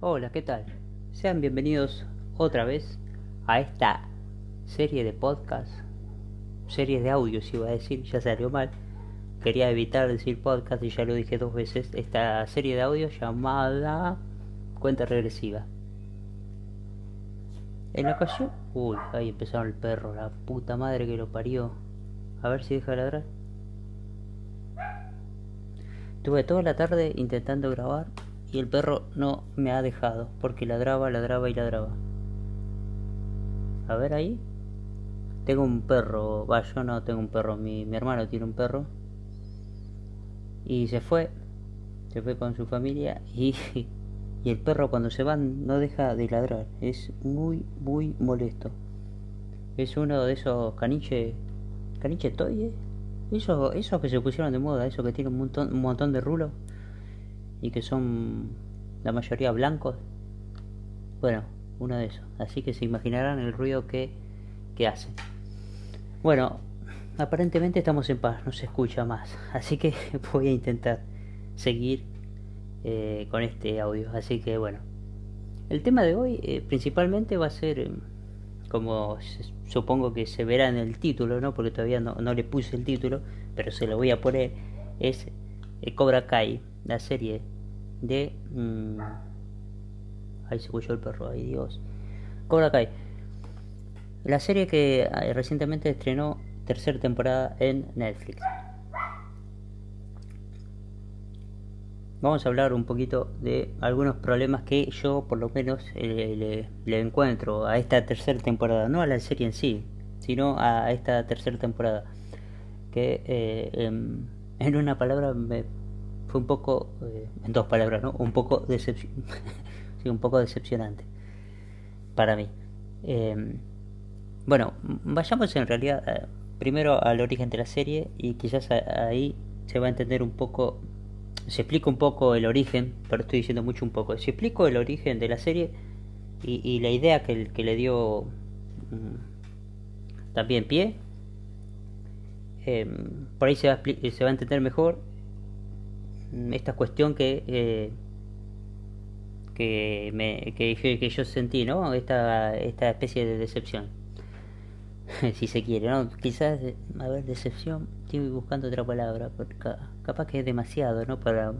Hola, ¿qué tal? Sean bienvenidos otra vez a esta serie de podcast, serie de audios iba a decir, ya salió mal. Quería evitar decir podcast y ya lo dije dos veces. Esta serie de audios llamada Cuenta Regresiva. En la ocasión... Uy, ahí empezaron el perro, la puta madre que lo parió. A ver si deja de ladrar. Tuve toda la tarde intentando grabar y el perro no me ha dejado porque ladraba, ladraba y ladraba. A ver ahí. Tengo un perro, va, yo no tengo un perro, mi, mi hermano tiene un perro. Y se fue, se fue con su familia y, y el perro cuando se va no deja de ladrar. Es muy, muy molesto. Es uno de esos caniches, caniche toy, ¿eh? Esos, esos que se pusieron de moda, esos que tienen un montón, un montón de rulos y que son la mayoría blancos. Bueno, uno de esos. Así que se imaginarán el ruido que, que. Bueno, aparentemente estamos en paz, no se escucha más. Así que voy a intentar seguir eh, con este audio. Así que bueno, el tema de hoy eh, principalmente va a ser, eh, como supongo que se verá en el título, ¿no? porque todavía no, no le puse el título, pero se lo voy a poner, es Cobra Kai, la serie de... Mmm, ahí se escuchó el perro, ay Dios. Cobra. La serie que recientemente estrenó tercera temporada en Netflix. Vamos a hablar un poquito de algunos problemas que yo por lo menos eh, le, encuentro a esta tercera temporada, no a la serie en sí, sino a esta tercera temporada. Que eh, en, en, una palabra me un poco, eh, en dos palabras, ¿no? Un poco decepción, sí, un poco decepcionante para mí. Eh, bueno, vayamos en realidad eh, primero al origen de la serie y quizás ahí se va a entender un poco, se explica un poco el origen, pero estoy diciendo mucho un poco, si explico el origen de la serie y, la idea que, le dio mm, también pie, eh, por ahí se va, a, se va a entender mejor esta cuestión que eh, que, me, que, que, yo sentí, ¿no? Esta, esta especie de decepción. si se quiere, ¿no? Quizás, a ver, decepción, estoy buscando otra palabra, porque capaz que es demasiado, ¿no? Para,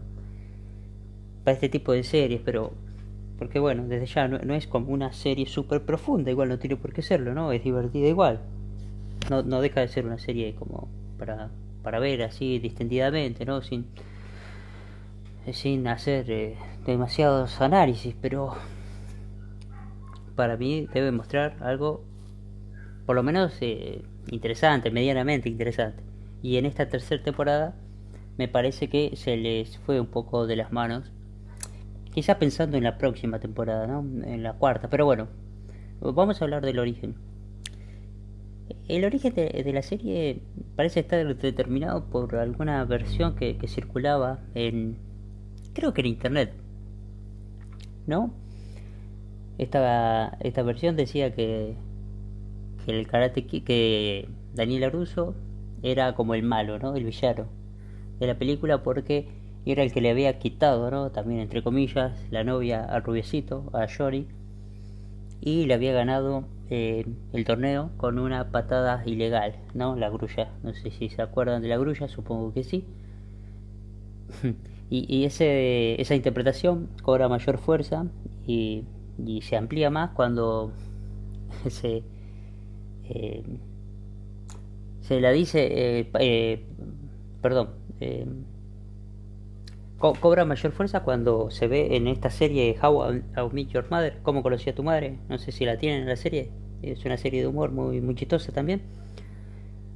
para este tipo de series, pero... Porque bueno, desde ya no, no es como una serie súper profunda, igual no tiene por qué serlo, ¿no? Es divertida igual. No, no deja de ser una serie como para, para ver así distendidamente, ¿no? Sin, sin hacer eh, demasiados análisis, pero para mí debe mostrar algo por lo menos eh, interesante, medianamente interesante. Y en esta tercera temporada me parece que se les fue un poco de las manos. Quizá pensando en la próxima temporada, ¿no? En la cuarta. Pero bueno, vamos a hablar del origen. El origen de, de la serie parece estar determinado por alguna versión que circulaba en, creo que en internet, ¿no? Esta, esta versión decía que, que el karate que Daniel Aruso era como el malo, ¿no? El villano de la película porque era el que le había quitado, ¿no? También entre comillas, la novia al rubiecito, a Jory, y le había ganado eh, el torneo con una patada ilegal, ¿no? La grulla. No sé si se acuerdan de la grulla, supongo que sí. Y, y ese, esa interpretación cobra mayor fuerza y, se amplía más cuando se, eh, se la dice, eh, eh, perdón, eh, co cobra mayor fuerza cuando se ve en esta serie How I Meet Your Mother, cómo conocí a tu madre, no sé si la tienen en la serie, es una serie de humor muy, muy chistosa también.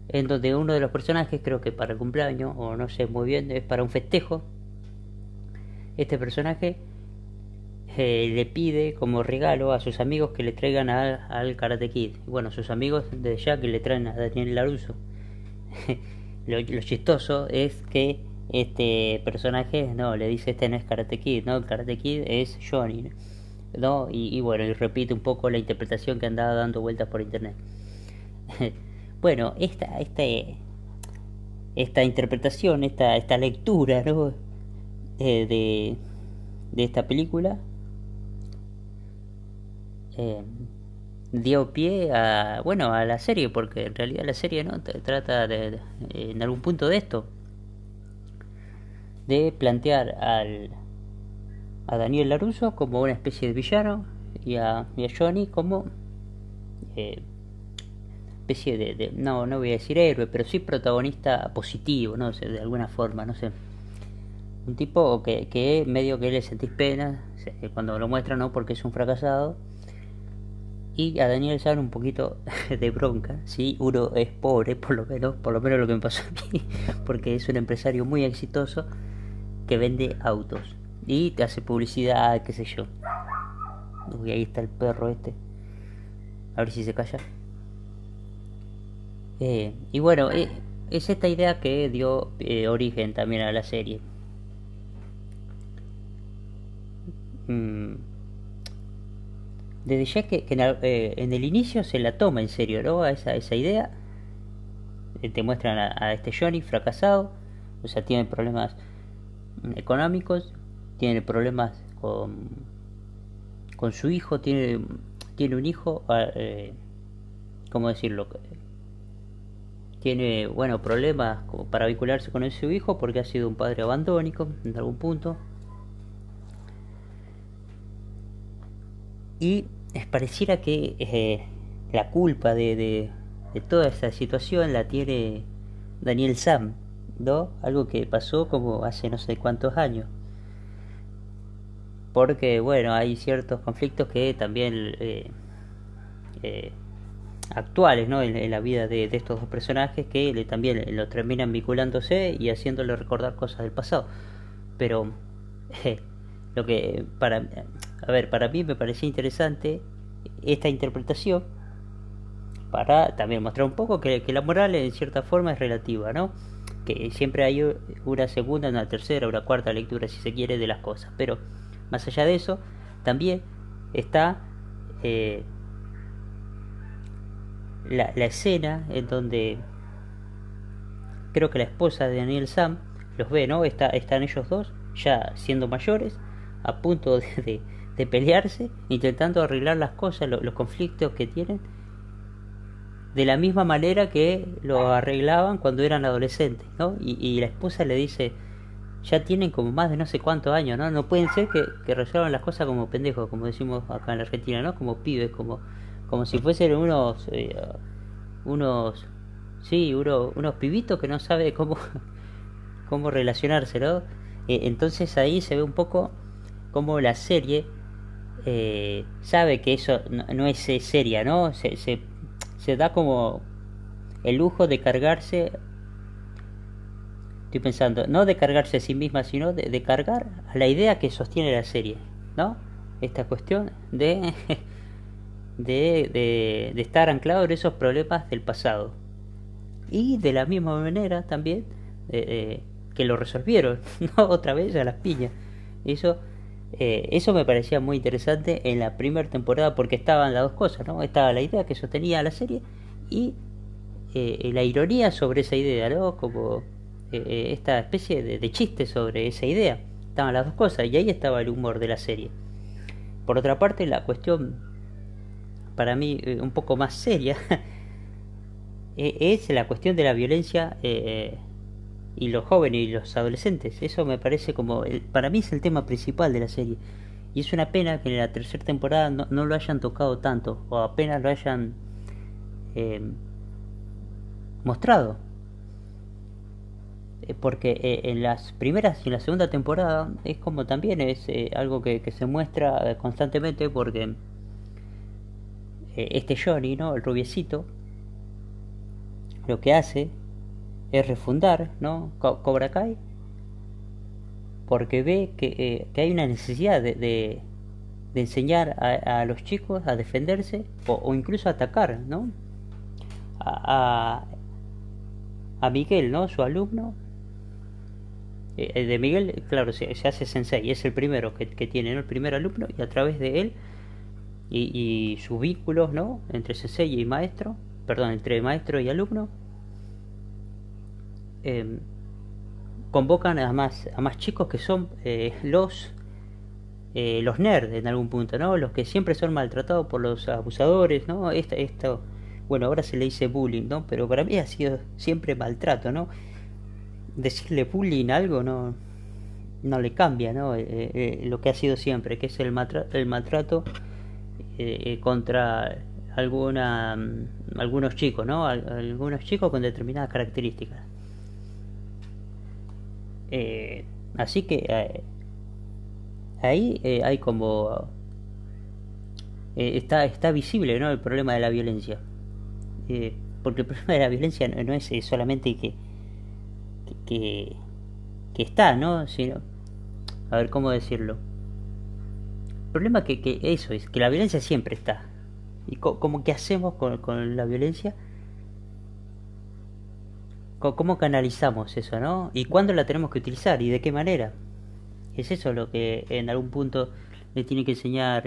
En donde uno de los personajes, creo que para el cumpleaños, o no sé muy bien, es para un festejo, este personaje eh, le pide como regalo a sus amigos que le traigan al Karate Kid. Bueno, sus amigos de que le traen a Daniel Laruso. lo, lo, chistoso es que este personaje no le dice este no es Karate Kid, no, el Karate Kid es Johnny. ¿no? Y, y bueno, y repite un poco la interpretación que andaba dando vueltas por internet. bueno, esta, esta, esta interpretación, esta, esta lectura, ¿no? Eh, de, de esta película eh, dio pie a bueno a la serie porque en realidad la serie no trata de, en algún punto de esto de plantear al a Daniel Laruso como una especie de villano y a, Johnny como eh, especie de, no no voy a decir héroe pero sí protagonista positivo no sé de alguna forma no sé un tipo que, que medio que le sentís pena cuando lo muestra no porque es un fracasado y a Daniel San un poquito de bronca, si uno es pobre, por lo menos, por lo menos lo que me pasó a mí, porque es un empresario muy exitoso que vende autos y te hace publicidad, qué sé yo. Uy, ahí está el perro este. A ver si se calla. Eh, y bueno, eh, es esta idea que dio eh, origen también a la serie. Mm desde ya que, eh, en, el inicio se la toma en serio, ¿no? A esa, esa idea. Eh, te muestran a, este Johnny fracasado, o sea, tiene problemas económicos, tiene problemas con, con su hijo, tiene, tiene un hijo, ah, eh, ¿cómo decirlo? Tiene, bueno, problemas para vincularse con su hijo porque ha sido un padre abandónico en algún punto Y pareciera que eh, la culpa de, de, toda esta situación la tiene Daniel Sam, ¿no? Algo que pasó como hace no sé cuántos años. Porque, bueno, hay ciertos conflictos que también eh, eh, actuales, ¿no? En, la vida de, estos dos personajes que le, también lo terminan vinculándose y haciéndole recordar cosas del pasado. Pero lo que para a ver, para mí me parecía interesante esta interpretación para también mostrar un poco que, la moral en cierta forma es relativa, ¿no? Que siempre hay una segunda, una tercera, una cuarta lectura, si se quiere, de las cosas. Pero más allá de eso, también está eh, la, escena en donde creo que la esposa de Daniel Sam los ve, ¿no? Está, están ellos dos ya siendo mayores, a punto de de pelearse, intentando arreglar las cosas, los conflictos que tienen, de la misma manera que lo arreglaban cuando eran adolescentes, ¿no? Y, la esposa le dice, ya tienen como más de no sé cuántos años, ¿no? No pueden ser que, que resuelvan las cosas como pendejos, como decimos acá en la Argentina, ¿no? Como pibes, como, como si fuesen unos, eh, unos, sí, unos, unos pibitos que no sabe cómo, cómo relacionarse, ¿no? Eh, entonces ahí se ve un poco como la serie eh, sabe que eso no, es eh, seria, ¿no? Se, se, da como el lujo de cargarse, estoy pensando, no de cargarse a sí misma, sino de, cargar a la idea que sostiene la serie, ¿no? Esta cuestión de, de, de, estar anclado en esos problemas del pasado. Y de la misma manera también eh, que lo resolvieron, ¿no? Otra vez a las piñas. Eso eh, eso me parecía muy interesante en la primera temporada porque estaban las dos cosas, ¿no? Estaba la idea que sostenía la serie y eh, la ironía sobre esa idea, ¿no? Como eh, esta especie de, chiste sobre esa idea. Estaban las dos cosas y ahí estaba el humor de la serie. Por otra parte, la cuestión para mí un poco más seria es la cuestión de la violencia y los jóvenes y los adolescentes. Eso me parece como, para mí es el tema principal de la serie. Y es una pena que en la tercera temporada no, lo hayan tocado tanto o apenas lo hayan eh, mostrado. Eh, porque eh, en las primeras y en la segunda temporada es como también es algo que, que, se muestra constantemente porque este Johnny, ¿no? El rubiecito, lo que hace es refundar ¿no? Cobra Kai porque ve que, eh, que hay una necesidad de, de, enseñar a, los chicos a defenderse o, incluso a atacar ¿no? a, a, Miguel, ¿no? su alumno. Eh, de Miguel, claro, se, se, hace sensei, es el primero que, que tiene, ¿no? el primer alumno, y a través de él y, y sus vínculos ¿no? entre sensei y maestro, perdón, entre maestro y alumno, Em, convocan a más, a más chicos que son eh, los eh, los nerds en algún punto, ¿no? Los que siempre son maltratados por los abusadores, ¿no? Esto, esto, bueno, ahora se le dice bullying, ¿no? Pero para mí ha sido siempre maltrato, ¿no? Decirle bullying algo no, no le cambia, ¿no? Eh, eh, lo que ha sido siempre, que es el, el maltrato contra alguna, mm, algunos chicos, ¿no? Algunos chicos con determinadas características. Así que ahí eh, hay como eh, está está visible no el problema de la violencia. Eh, porque el problema de la violencia no, es solamente que, que está no sino a ver cómo decirlo el problema que, que eso es que la violencia siempre está. Y cómo que hacemos con, con la violencia cómo canalizamos eso no y cuándo la tenemos que utilizar y de qué manera es eso lo que en algún punto le tiene que enseñar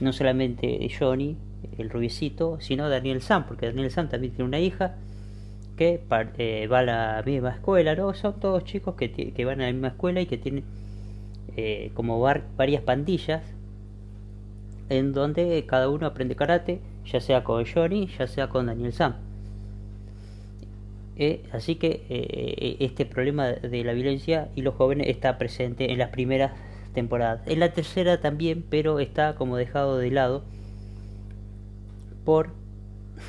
no solamente Johnny, el rubiecito, sino Daniel Sam, porque Daniel Sam también tiene una hija que eh, va a la misma escuela, ¿no? Son todos chicos que, que van a la misma escuela y que tienen eh, como varias pandillas en donde cada uno aprende karate, ya sea con Johnny, ya sea con Daniel Sam. Eh, así que eh, este problema de la violencia y los jóvenes está presente en las primeras temporadas. En la tercera también, pero está como dejado de lado por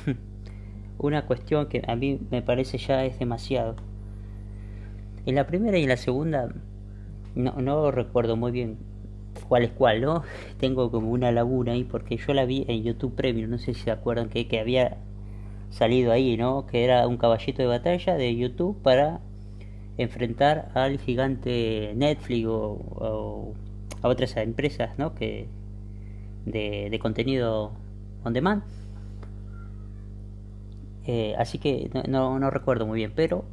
una cuestión que a mí me parece ya es demasiado. En la primera y en la segunda no, no recuerdo muy bien cuál es cuál, ¿no? Tengo como una laguna ahí porque yo la vi en YouTube Premium, no sé si se acuerdan que, que había salido ahí, ¿no? Que era un caballito de batalla de YouTube para enfrentar al gigante Netflix o, a otras empresas, ¿no? Que de, contenido on demand. Eh, así que no, no, recuerdo muy bien, pero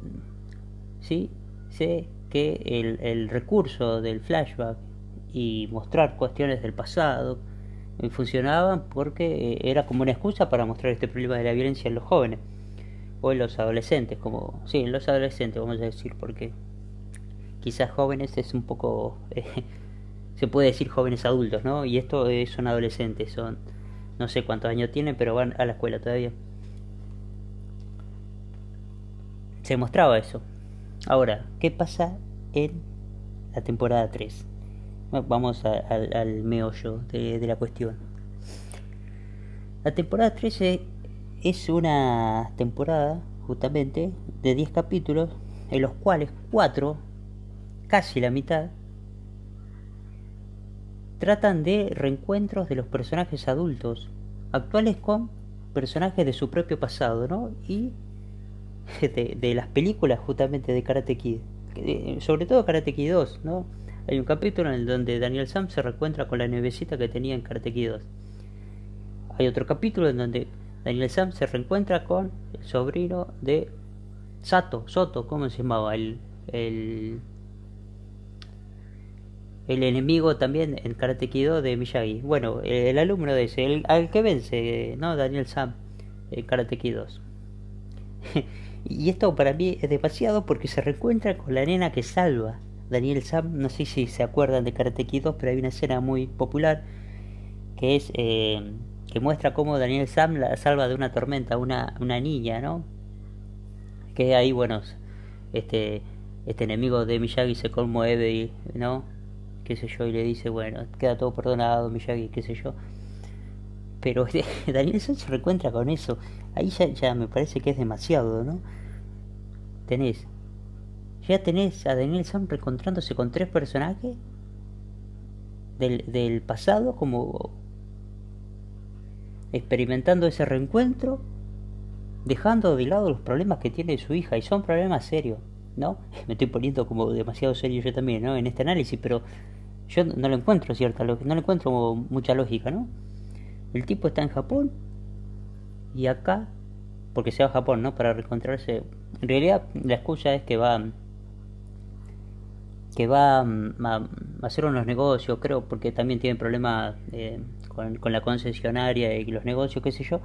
sí sé que el, el recurso del flashback y mostrar cuestiones del pasado funcionaban porque eh, era como una excusa para mostrar este problema de la violencia en los jóvenes o en los adolescentes, como sí, en los adolescentes vamos a decir, porque quizás jóvenes es un poco eh, se puede decir jóvenes adultos, ¿no? Y esto son adolescentes, son no sé cuántos años tienen, pero van a la escuela todavía. Se mostraba eso. Ahora, ¿qué pasa en la temporada 3? Vamos al meollo de, la cuestión. La temporada 13 es una temporada, justamente, de 10 capítulos, en los cuales 4, casi la mitad, tratan de reencuentros de los personajes adultos, actuales con personajes de su propio pasado, ¿no? Y de, de las películas justamente de Karate Kid, sobre todo Karate Kid 2, ¿no? Hay un capítulo en donde Daniel Sam se reencuentra con la nevecita que tenía en 2. Hay otro capítulo en donde Daniel Sam se reencuentra con el sobrino de Sato, Soto, ¿cómo se llamaba? El, el, enemigo también en Karate 2 de Miyagi. Bueno, el alumno de ese, el, al que vence, ¿no? Daniel Sam en Karate 2. y esto para mí es demasiado porque se reencuentra con la nena que salva Daniel Sam, no sé si se acuerdan de Karate Kid 2, pero hay una escena muy popular que es eh, que muestra cómo Daniel Sam la salva de una tormenta una, una niña, ¿no? Que ahí, bueno, este, este enemigo de Miyagi se conmueve, ¿no? Qué sé yo, y le dice, bueno, queda todo perdonado, Miyagi, qué sé yo. Pero Daniel Sam se reencuentra con eso. Ahí ya, ya me parece que es demasiado, ¿no? Tenés ya tenés a Daniel Sam reencontrándose con tres personajes del, del pasado, como experimentando ese reencuentro, dejando de lado los problemas que tiene su hija, y son problemas serios, ¿no? Me estoy poniendo como demasiado serio yo también, ¿no? En este análisis, pero yo no lo encuentro cierta no lo encuentro mucha lógica, ¿no? El tipo está en Japón y acá, porque se va a Japón, ¿no? Para reencontrarse. En realidad la excusa es que va que va mm, a, hacer unos negocios, creo, porque también tiene problemas eh, con, la concesionaria y los negocios, qué sé yo.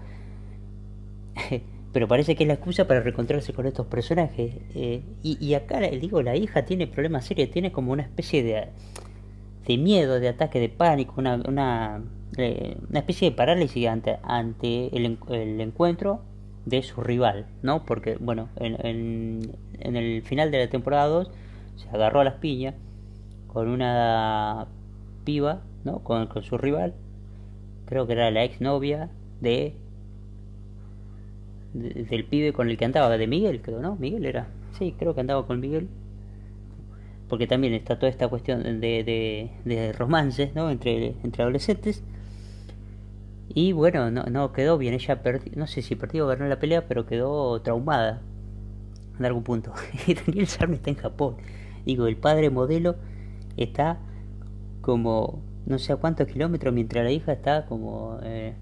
Pero parece que es la excusa para reencontrarse con estos personajes. Eh, y, y, acá, digo, la hija tiene problemas serios, tiene como una especie de, de miedo, de ataque de pánico, una, una, eh, una especie de parálisis ante, ante el, el, encuentro de su rival, ¿no? Porque, bueno, en, en, en el final de la temporada 2 se agarró a las piñas con una piba, ¿no? Con, con su rival, creo que era la ex novia de, de, del pibe con el que andaba, de Miguel, creo, ¿no? Miguel era, sí, creo que andaba con Miguel porque también está toda esta cuestión de, de, de romances ¿no? entre, entre adolescentes. Y bueno, no, no quedó bien, ella perdió, no sé si perdió o ganó la pelea, pero quedó traumada en algún punto. Y Daniel Sarme está en Japón. Digo, el padre modelo está como no sé a cuántos kilómetros, mientras la hija está como eh,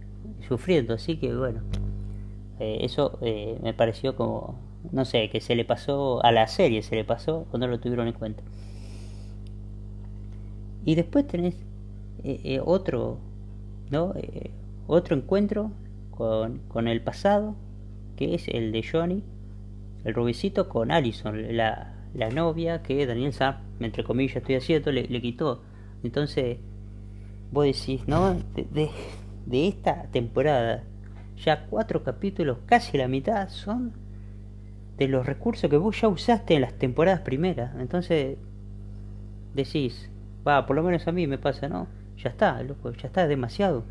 sufriendo. Así que bueno, eh, eso eh, me pareció como no sé, que se le pasó a la serie, se le pasó o no lo tuvieron en cuenta. Y después tenés otro, ¿no? Otro encuentro con, con, el pasado, que es el de Johnny, el rubicito, con Allison, la, la novia que Daniel Sam, entre comillas estoy haciendo, le, quitó. Entonces, vos decís, ¿no? De, de, de esta temporada, ya cuatro capítulos, casi la mitad, son de los recursos que vos ya usaste en las temporadas primeras. Entonces decís, va, por lo menos a mí me pasa, ¿no? Ya está, loco, ya está, es demasiado.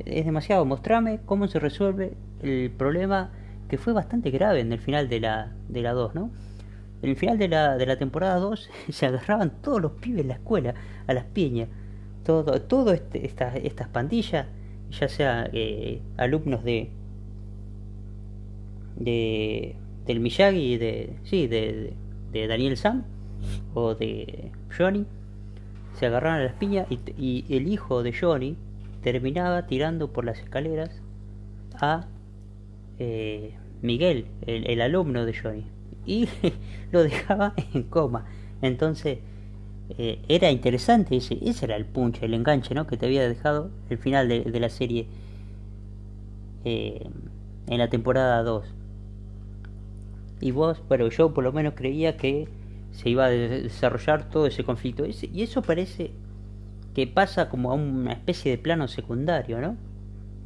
Es demasiado. Mostrame cómo se resuelve el problema que fue bastante grave en el final de la, de la 2, ¿no? En el final de la, de la temporada 2 se agarraban todos los pibes en la escuela a las piñas. Todo, todo este, esta, estas pandillas, ya sea eh, alumnos de, de del Miyagi de sí de, de, Daniel Sam o de Johnny se agarraron a las piñas y, y, el hijo de Johnny terminaba tirando por las escaleras a eh, Miguel el, el, alumno de Johnny y lo dejaba en coma entonces eh, era interesante ese, ese era el punch el enganche ¿no? que te había dejado el final de, la serie eh, en la temporada 2 y vos, pero yo por lo menos creía que se iba a desarrollar todo ese conflicto. Y eso parece que pasa como a una especie de plano secundario, ¿no?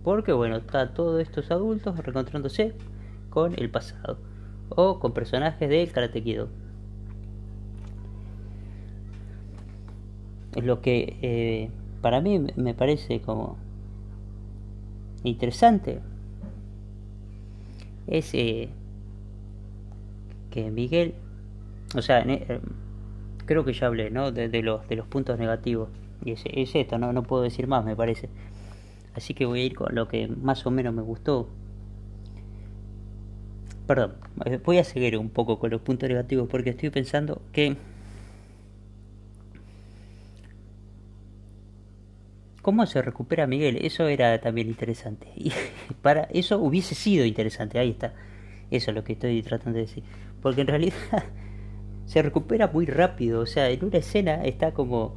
Porque bueno, está todos estos adultos reencontrándose con el pasado o con personajes del Karate Kido. Es lo que eh, para mí me parece como interesante. Es eh, que Miguel, o sea, eh, creo que ya hablé, ¿no? De, de, los, de los puntos negativos. Y es, es esto, ¿no? no puedo decir más, me parece. Así que voy a ir con lo que más o menos me gustó. Perdón, voy a seguir un poco con los puntos negativos porque estoy pensando que... ¿Cómo se recupera Miguel? Eso era también interesante. Y para eso hubiese sido interesante, ahí está. Eso es lo que estoy tratando de decir. Porque en realidad se recupera muy rápido. O sea, en una escena está como.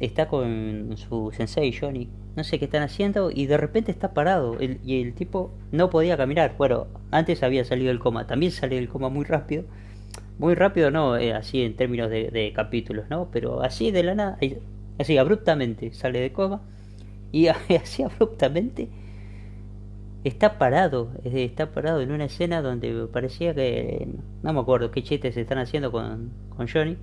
Está con su sensei Johnny. No sé qué están haciendo. Y de repente está parado. El, y el tipo no podía caminar. Bueno, antes había salido del coma. También sale del coma muy rápido. Muy rápido, no eh, así en términos de, de, capítulos, ¿no? Pero así de la nada. Así abruptamente sale de coma. Y así abruptamente está parado, está parado en una escena donde parecía que no me acuerdo qué chistes están haciendo con, con Johnny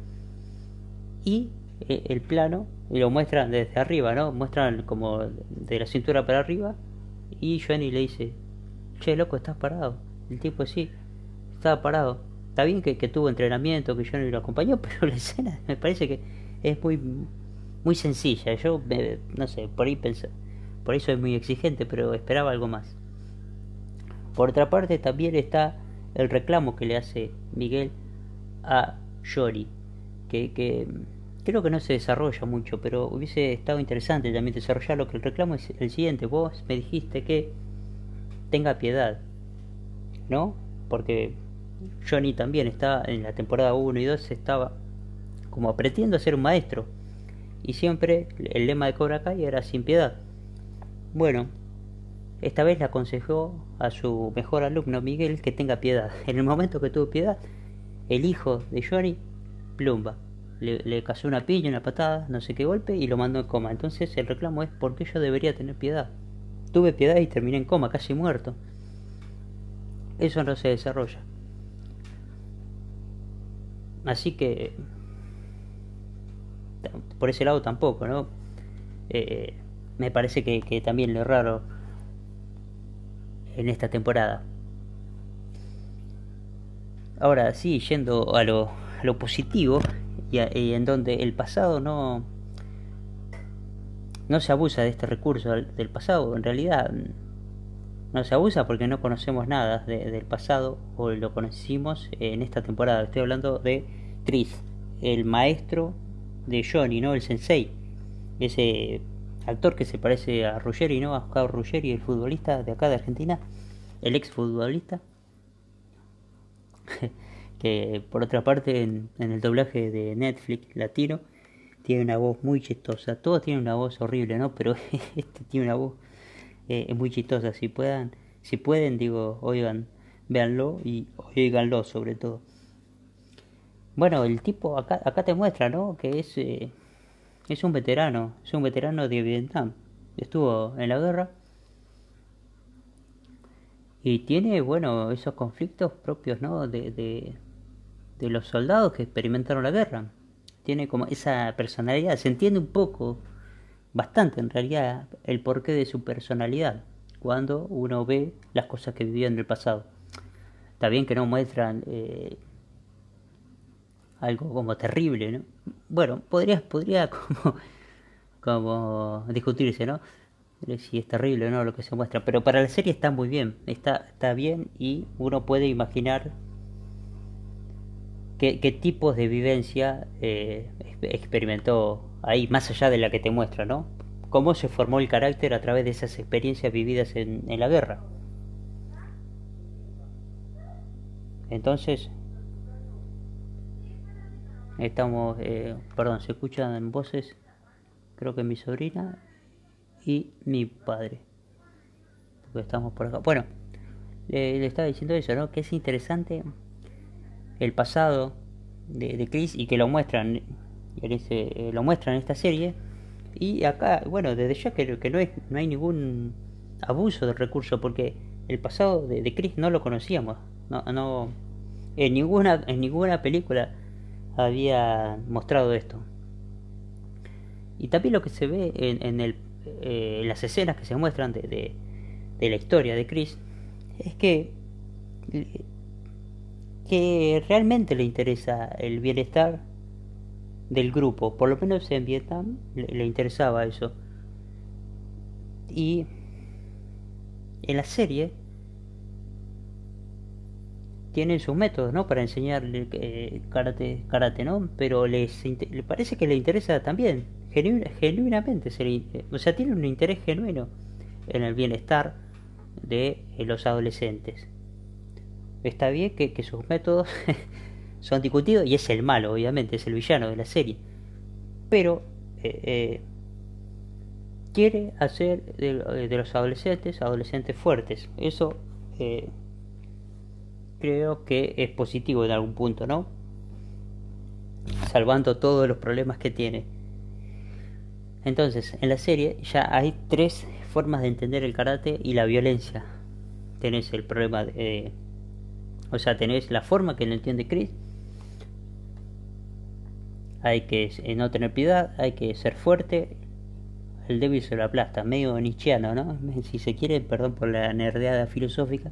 y el plano y lo muestran desde arriba, ¿no? Muestran como de la cintura para arriba y Johnny le dice, che loco, estás parado. El tipo sí, estaba parado. Está bien que, tuvo entrenamiento, que Johnny lo acompañó, pero la escena me parece que es muy muy sencilla. Yo me, no sé, por ahí pensé, por eso es muy exigente, pero esperaba algo más. Por otra parte, también está el reclamo que le hace Miguel a Yori, que, que creo que no se desarrolla mucho, pero hubiese estado interesante también desarrollarlo, que el reclamo es el siguiente, vos me dijiste que tenga piedad, ¿no? Porque Johnny también está en la temporada 1 y 2 estaba como a ser un maestro y siempre el lema de Cobra Kai era sin piedad. Bueno, esta vez le aconsejó a su mejor alumno Miguel que tenga piedad. En el momento que tuvo piedad, el hijo de Johnny, plumba. Le, le cayó una piña, una patada, no sé qué golpe y lo mandó en coma. Entonces el reclamo es ¿por qué yo debería tener piedad? Tuve piedad y terminé en coma, casi muerto. Eso no se desarrolla. Así que por ese lado tampoco, ¿no? Eh, me parece que, que también lo raro en esta temporada. Ahora sí, yendo a lo, a lo positivo y, y, en donde el pasado no no se abusa de este recurso del pasado, en realidad no se abusa porque no conocemos nada de, del pasado o lo conocimos en esta temporada. Estoy hablando de Chris, el maestro de Johnny, ¿no? El sensei. Ese actor que se parece a Ruggeri, ¿no? A Oscar Ruggeri, el futbolista de acá de Argentina, el ex futbolista. que por otra parte en, en, el doblaje de Netflix latino tiene una voz muy chistosa. Todos tienen una voz horrible, ¿no? Pero este tiene una voz eh, muy chistosa. Si puedan, si pueden, digo, oigan, véanlo y oiganlo sobre todo. Bueno, el tipo acá, acá te muestra, ¿no? Que es, eh, es un veterano, es un veterano de Vietnam. Estuvo en la guerra. Y tiene, bueno, esos conflictos propios, ¿no? De, de, de los soldados que experimentaron la guerra. Tiene como esa personalidad, se entiende un poco, bastante en realidad, el porqué de su personalidad cuando uno ve las cosas que vivió en el pasado. Está bien que no muestran eh, algo como terrible, ¿no? Bueno, podría, podría como, como discutirse, ¿no? Si es terrible o no lo que se muestra, pero para la serie está muy bien, está, está bien y uno puede imaginar qué, tipos de vivencia eh, experimentó ahí, más allá de la que te muestra, ¿no? Cómo se formó el carácter a través de esas experiencias vividas en, en la guerra. Entonces, Estamos, eh, perdón, se escuchan voces, creo que mi sobrina y mi padre. Porque estamos por acá. Bueno, le, estaba diciendo eso, ¿no? Que es interesante el pasado de, Chris y que lo muestran, ese, lo muestran en esta serie. Y acá, bueno, desde ya que, que no, es, no hay ningún abuso del recurso porque el pasado de, Chris no lo conocíamos. No, no, en ninguna, en ninguna película había mostrado esto. Y también lo que se ve en, en, el, eh, en las escenas que se muestran de, de, la historia de Chris es que, que realmente le interesa el bienestar del grupo, por lo menos en Vietnam le, interesaba eso. Y en la serie tienen sus métodos, ¿no? Para enseñarle eh, karate, karate, ¿no? Pero les le parece que le interesa también, genu genuinamente, se le, o sea, tiene un interés genuino en el bienestar de eh, los adolescentes. Está bien que, sus métodos son discutidos y es el malo, obviamente, es el villano de la serie. Pero eh, eh quiere hacer de, de, los adolescentes adolescentes fuertes. Eso eh, creo que es positivo en algún punto, ¿no? Salvando todos los problemas que tiene. Entonces, en la serie ya hay tres formas de entender el karate y la violencia. Tenés el problema de... O sea, tenés la forma que lo entiende Chris. Hay que eh, no tener piedad, hay que ser fuerte. El débil se lo aplasta, medio nichiano, ¿no? Si se quiere, perdón por la nerdeada filosófica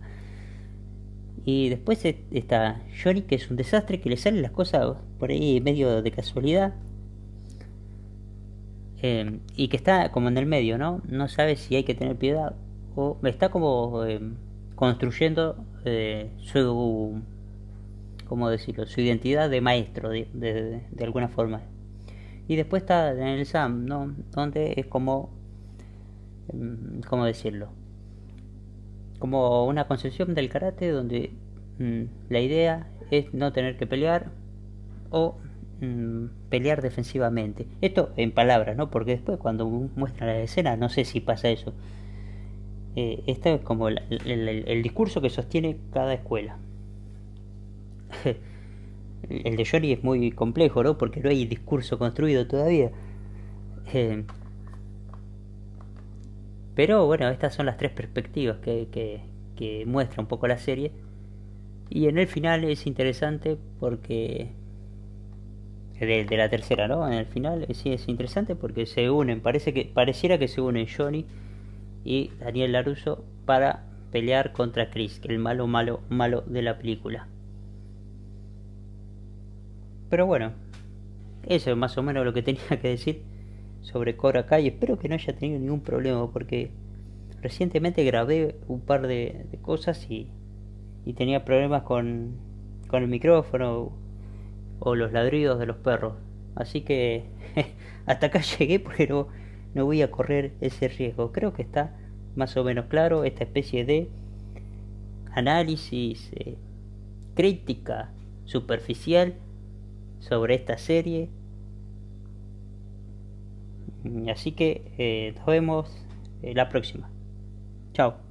y después está Johnny, que es un desastre, que le salen las cosas por ahí medio de casualidad. Eh, y que está como en el medio, ¿no? No sabe si hay que tener piedad. O está como eh, construyendo eh, su. ¿Cómo decirlo? Su identidad de maestro, de, de, alguna forma. Y después está en el Sam, ¿no? Donde es como. Em, ¿Cómo decirlo? como una concepción del karate donde mmm, la idea es no tener que pelear o mmm, pelear defensivamente. Esto en palabras, ¿no? Porque después cuando muestra la escena no sé si pasa eso. Eh, esto es como el, el, discurso que sostiene cada escuela. el de Johnny es muy complejo, ¿no? Porque no hay discurso construido todavía. Eh, pero bueno, estas son las tres perspectivas que, muestra un poco la serie. Y en el final es interesante porque de, de, la tercera, ¿no? En el final sí es interesante porque se unen, parece que pareciera que se unen Johnny y Daniel Laruso para pelear contra Chris, el malo malo malo de la película. Pero bueno, eso es más o menos lo que tenía que decir sobre Cobra Kai. Espero que no haya tenido ningún problema porque recientemente grabé un par de, cosas y, y, tenía problemas con, con el micrófono o los ladridos de los perros. Así que hasta acá llegué no, no voy a correr ese riesgo. Creo que está más o menos claro esta especie de análisis, eh, crítica superficial sobre esta serie. Así que eh, nos vemos la próxima. Chao.